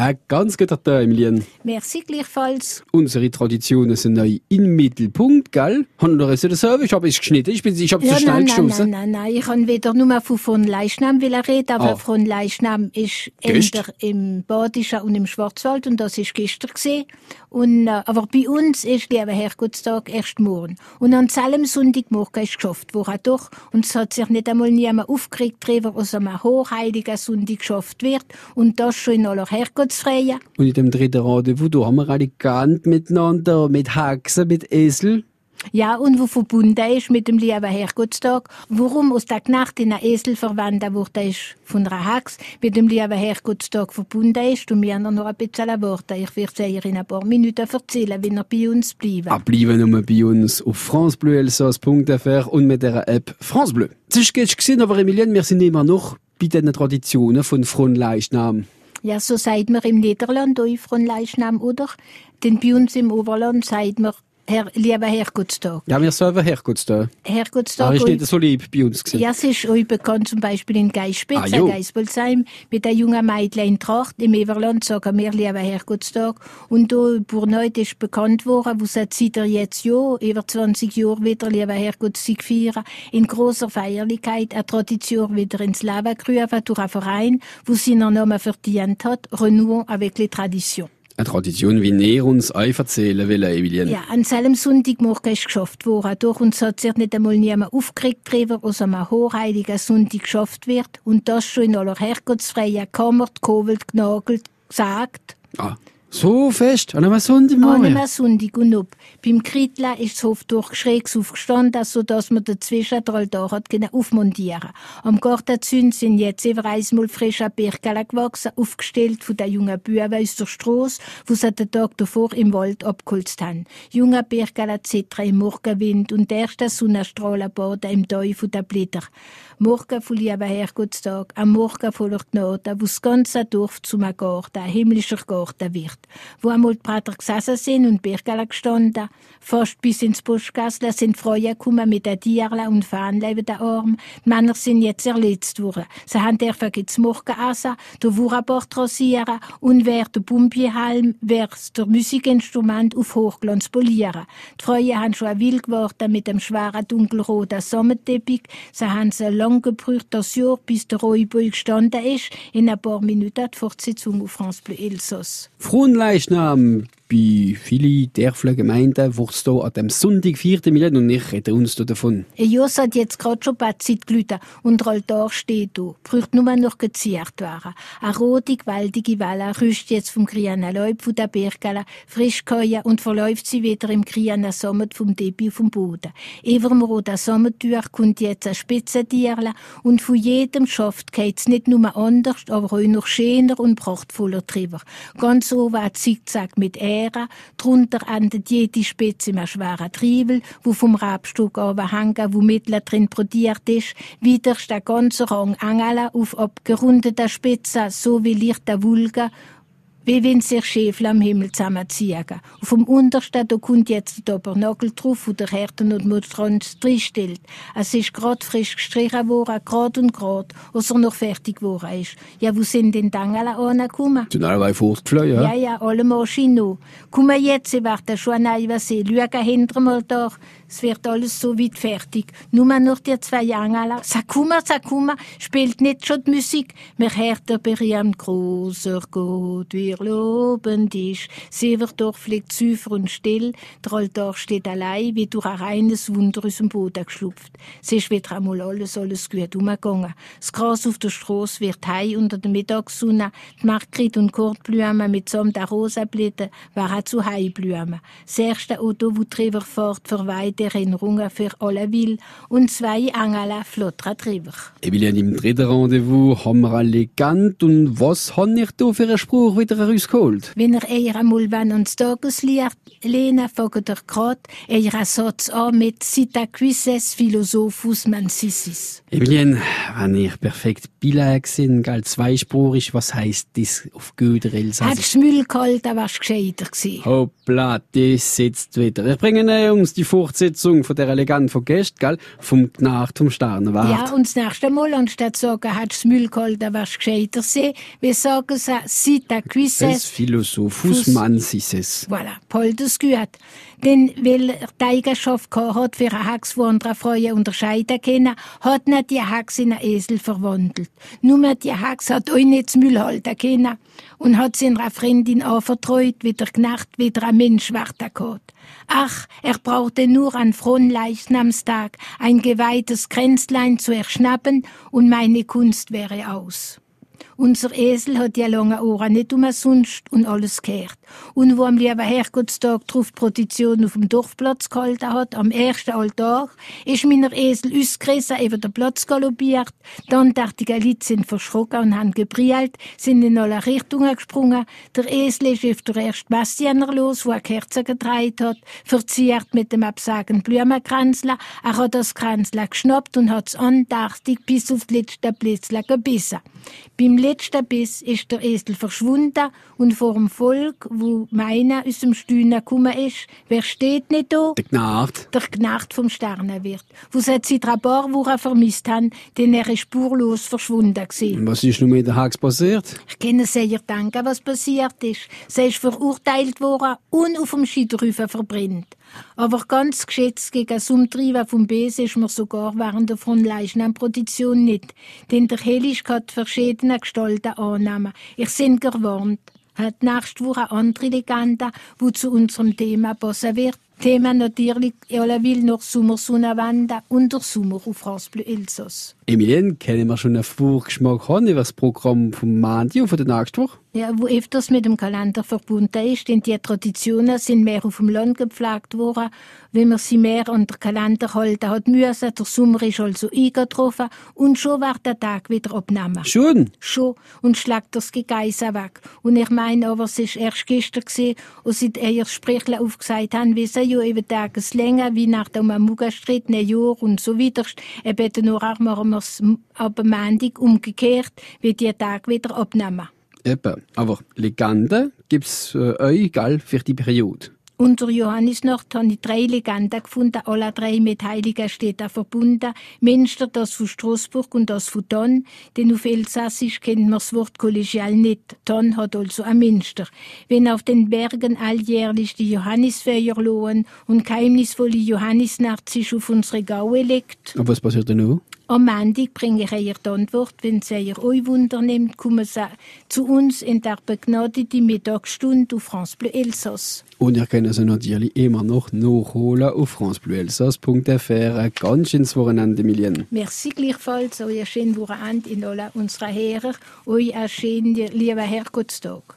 Ein ganz guter Tag, Emilien. Merci gleichfalls. Unsere Traditionen sind neu im Mittelpunkt, gell? Haben wir das selber? Ich habe es geschnitten. Ich bin, ich habe Ja, zu schnell nein, nein, geschossen. nein, nein, nein. Ich kann weder nur von von Leichnam reden, aber Ah. von Leichnam ist Gest? eher im Badischen und im Schwarzwald und das ist gestern gesehen. Und, äh, aber bei uns ist lieber Herrgottstag erst morgen. Und an allem Sonntagmorgen ist geschafft worden doch. Und es hat sich nicht einmal niemand aufgeregt darüber, was am hochheiligen Sonntag geschafft wird. Und das schon in aller Herrgottsfreie. Und in dem dritten Rendezvous, da haben wir alle gekannt miteinander, mit Haxen, mit Esel. Ja, und wo verbunden ist mit dem lieben Herrgottstag, warum aus der Nacht in einen Esel verwandt wurde, ist von einer Hax mit dem lieben Herrgottstag verbunden ist. Und wir haben noch ein bisschen Worte. Ich werde es ihr in ein paar Minuten erzählen, wenn er bei uns bleibt. Abbleiben nur bei uns auf francebleuelsass.fr und mit der App France Bleu. Das gestern gesehen, aber Emilien, wir sind immer noch bei den Traditionen von Fronleichnam. Ja, so sagt man im Niederland auch von Leichnam, oder? Denn bei uns im Oberland sagt man Herr, lieber Herrgottstag. Ja, wir selber Herkunftstag. Herrgottstag. Aber ist nicht so lieb bei uns gewesen. Ja, es ist euch bekannt, zum Beispiel in Geispitz, Ah, jo. Geisbolsheim, mit der jungen Mädchen in Tracht. Im Everland sagen wir lieber Herrgottstag. Und da in Burneut ist bekannt worden, wo seit seit jetzt ja, über 20 Jahre wieder lieber Herrgottstag feiern, in großer Feierlichkeit eine Tradition wieder ins Leben gerufen durch einen Verein, wo seinen Namen verdient hat, Renouons avec les traditions. Eine Tradition, wie näher uns euch erzählen will, Emilien. Ja, an seinem Sonntagmorgen ist geschafft worden. Durch uns hat sich nicht einmal niemand aufgeregt darüber, was am hochheiligen Sonntag geschafft wird. Und das schon in aller herrgottsfreien Kammer, gekobelt, genagelt, gesagt. Ah, so fest, an einem An Sonntagmorgen. einem Sonntag und ob. Beim Kritla ist das Hof durchschräg aufgestanden, so dass man dazwischen der Altar hat aufmontieren. Am Gartenzünd sind jetzt über einmal frische Birkele gewachsen, aufgestellt von den jungen Buben aus der Strasse, wo sie den Tag davor im Wald abgeholzt haben. Junge Birkele zittern im Morgenwind und der erste Sonnenstrahlen baden im von den Blätter. Morgen von lieben Herrgottstag, am Morgen voller Gnade, wo das ganze Dorf zum Garten, ein himmlischer Garten wird. Wo einmal die Prater gesessen sind und Birkele gestanden, fast bis ins Buschgassle sind Frauen gekommen mit den Tierle und Fahnen über den Arm. Die Männer sind jetzt erletzt worden. Sie haben dürfen morgen essen, der Wurabort rasieren und wer der Bumbiehalm, wer der Musikinstrument auf Hochglanz polieren. Die Frauen haben schon wild geworden mit dem schweren dunkelroten Sommerteppich. Sie haben sie lang gebraucht, das Jahr, bis der Räuber gestanden ist. In ein paar Minuten die Fortsetzung auf France Bleu Elsass. Fronleichnam bei vielen Dörfler Gemeinden wird es hier an dem Sonntag, 4. Emilien, und ich rede uns da davon. Jos hat jetzt gerade schon bei Zeit gelüht und der Altar steht da. Braucht nur noch geziert werden. Eine rote, gewaltige Welle rüscht jetzt vom grünen Laub von der Birkele, frisch gehauen und verläuft sie wieder im grünen Sommer vom auf dem Boden. Über dem roten Sommertür kommt jetzt ein Spitzentierle und von jedem Schaft geht's nicht nur anders, aber auch noch schöner und prachtvoller drüber. Ganz oben ein Zickzack mit Ähren, drunter endet jede Spitze in einem schweren Triebel, wo vom Rabstock hängen, wo mittel drin brodiert ist. Wieder ist der ganze Rang Engel auf abgerundeten Spitzen, so wie leichte Wulgen, wie wenn sich Schäfle am Himmel zusammenziehen. Auf dem untersten, da kommt jetzt der Tabernakel drauf, wo der Härten und Monstranz drinstellt. Es ist grad frisch gestrichen worden, grad und grad, als er noch fertig geworden ist. Ja, wo sind denn die Engel angekommen? Sind alle fortgeflogen, Ja, ja? ja, alle Maschinen. Komm jetzt, sie werden schon neu sehen. Schau hinter mal da. Es wird alles so weit fertig. Nur noch die zwei Engel. Sakuma, Sakuma, spielt nicht schon die Musik. Mir hört der berühmt großer Gott, wir loben dich. Doch fliegt süfer und still. Altar steht allein, wie durch ein reines Wunder aus dem Boden geschlupft. Es ist wieder einmal alles, alles gut umgegangen. Das Gras auf der Straße wird hei unter der Mittagssonne. Die Margrit und Kortblumen mitsamt der Rosenblätter waren zu Heiblumen. Das erste Auto, wo drüber fährt, verweiht Erinnerungen für alle will und zwei Engel flottern drüber. Emilien, im dritten Rendezvous haben wir alle gekannt. Und was habe ich da für einen Spruch wieder rausgeholt? Wenn er eher einmal wenn ans Tageslicht lehnen, fragt er grad eher Satz an mit Cita quises philosophus mansisis. Emilien, wenn ich perfekt bilag sind, gell, zweispurig, was heisst das auf Göder Elsass? Hättest du Müll geholt, dann wärst du gescheiter gewesen. Hoppla, das sitzt wieder. Ich bringe Ihnen, Jungs, die Fortsetzung von der Legende von gestern, gell? Vom Gnacht vom Sternenwart. Ja, und das nächste Mal, anstatt zu sagen, hättest du Müll geholt, dann wärst du gescheiter gewesen, wir sagen Cita quises es Philosophus mansises. Voilà, Paul das gut. Denn weil er die Eigenschaft gehabt hat, für eine Hex, die andere Frauen unterscheiden können, hat nicht die Hex in einen Esel verwandelt. Nur die Hex hat euch nicht zum Müll halten können und hat sie einer Freundin anvertraut, wie der Knecht wieder ein Mensch werden kann. Ach, er brauchte nur an Fronleichnamstag ein geweihtes Kränzlein zu erschnappen und meine Kunst wäre aus. Unser Esel hat ja lange Ohren nicht umsonst und alles gehört. Und wo am lieben Herrgottstag drauf Prozession auf dem Dorfplatz gehalten hat, am ersten Altar, ist meiner Esel ausgerissen, über den Platz galoppiert. Dann die Leute sind verschrocken und haben gebrüllt, sind in alle Richtungen gesprungen. Der Esel ist auf der ersten Bastianer los, wo er Kerzen gedreht hat, verziert mit dem absagen Blumenkranzler. Er hat das Kranzler geschnappt und hat's andachtig bis auf die letzte Blitzler gebissen. Beim letzten Biss ist der Esel verschwunden und vor dem Volk, wo meiner aus dem Stühlen gekommen ist, wer steht nicht da? Der Knacht. Der Knacht vom Sternenwirt. Wo sie seit paar Wochen vermisst haben, denn er ist spurlos verschwunden gewesen. Was ist nun mit der Hax passiert? Ich kann sehr danken, was passiert ist. Sie ist verurteilt worden und auf dem Scheiterhaufen verbrennt. Aber ganz geschätzt gegen das Umtreiben vom Besen ist mir sogar während der Fronleichnam-Produktion nicht, denn der Helisch hat verschiedene Gestalten annehmen. Ich sind gewarnt. Hat nächste Woche andere Legende, die zu unserem Thema passen wird. Thema natürlich alle will noch Sommersonnenwende und der Sommer auf France Bleu Elsass. Emilien, kennen wir schon einen Vorgeschmack haben über das Programm vom und von der nächsten Woche? Ja, wo öfters mit dem Kalender verbunden ist, denn die Traditionen sind mehr auf dem Land gepflegt worden, wenn man sie mehr an den Kalender halten hat müssen. Der Sommer ist also eingetroffen und schon war der Tag wieder abgenommen. Schon? Schon. Und schlägt das Gegeise weg. Und ich meine aber, es war erst gestern gewesen, als sie ihr Sprichle aufgesagt haben, wie sie ja eben Tageslänger, wie nach dem Amuga-Streit, Jahr und so weiter. Eben nur auch machen wir es ab Montag umgekehrt, wie die Tag wieder abnehmen. Eben. Aber Legenden gibt es äh, euch, gell, für die Periode. Unter Johannisnacht habe ich drei Legenden gefunden, alle drei mit heiligen Städten verbunden. Münster, das von Straßburg und das von Thon, denn auf Elsassisch kennt man das Wort kollegial nicht. Thon hat also ein Münster. Wenn auf den Bergen alljährlich die Johannisfeuer lohen und geheimnisvolle Johannisnacht sich auf unsere Gaue legt. Aber was passiert denn noch? Am Montag bringe ich ihr die Antwort. Wenn sie ihr euch Wunder nimmt, kommen sie zu uns in der begnadeten Mittagsstunde auf France Bleu Elsass. Und ihr könnt sie natürlich immer noch nachholen auf francebleuelsass.fr. Ein ganz schönes Wochenende, Milien. Merci gleichfalls. Ein schönes Wochenende in alle unserer Herren. Euch ein schönen, lieber Herrgottstag.